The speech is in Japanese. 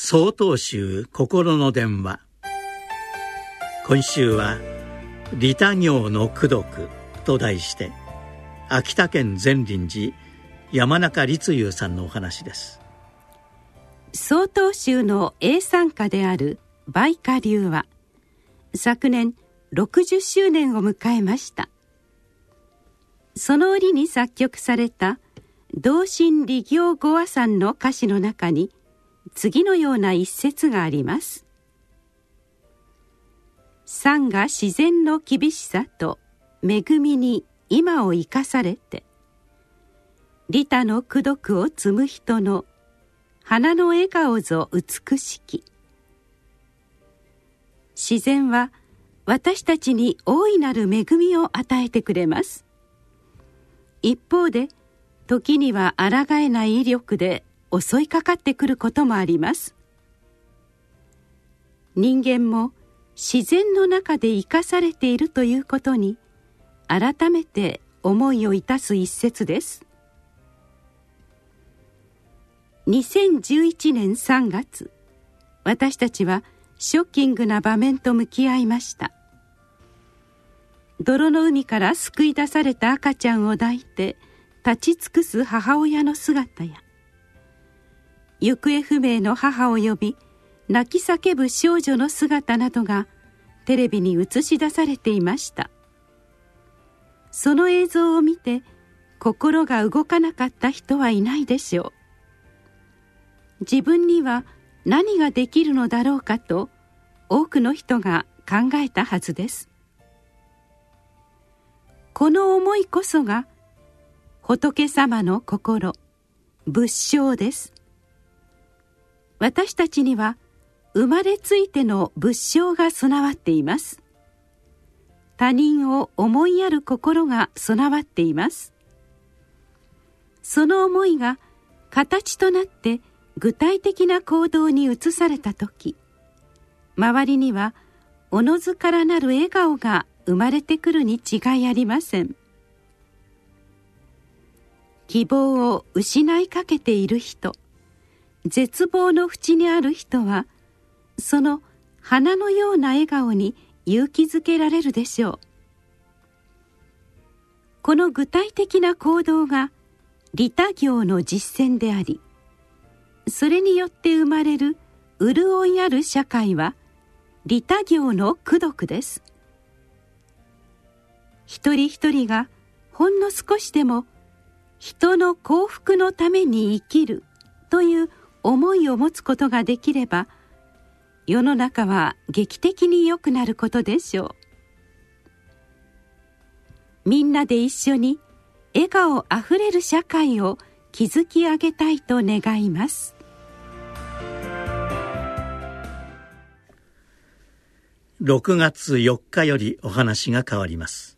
曹洞宗心の電話。今週は「利他行の功徳」と題して秋田県善林寺山中立雄さんのお話です。曹洞宗の英参家である梅花流は昨年60周年を迎えました。その折に作曲された同心利行語話さんの歌詞の中に次のような一節があります「山が自然の厳しさと恵みに今を生かされて利他の功徳を積む人の花の笑顔ぞ美しき」自然は私たちに大いなる恵みを与えてくれます。一方で時には抗えない威力で襲いかかってくることもあります。人間も自然の中で生かされているということに改めて思いをいたす一節です。2011年3月私たちはショッキングな場面と向き合いました。泥の海から救い出された赤ちゃんを抱いて立ち尽くす母親の姿や行方不明の母を呼び泣き叫ぶ少女の姿などがテレビに映し出されていました。その映像を見て心が動かなかった人はいないでしょう。自分には何ができるのだろうかと多くの人が考えたはずです。この思いこそが仏様の心仏性です。私たちには生まれついての仏性が備わっています。他人を思いやる心が備わっています。その思いが形となって具体的な行動に移された時周りにはおのずからなる笑顔が生まれてくるに違いありません。希望を失いかけている人絶望の淵にある人はその花のような笑顔に勇気づけられるでしょう。この具体的な行動が利他行の実践でありそれによって生まれる潤いある社会は利他行の功徳です。一人一人がほんの少しでも人の幸福のために生きるという思いを持つことができれば世の中は劇的に良くなることでしょう。みんなで一緒に笑顔あふれる社会を築き上げたいと願います。6月4日よりお話が変わります。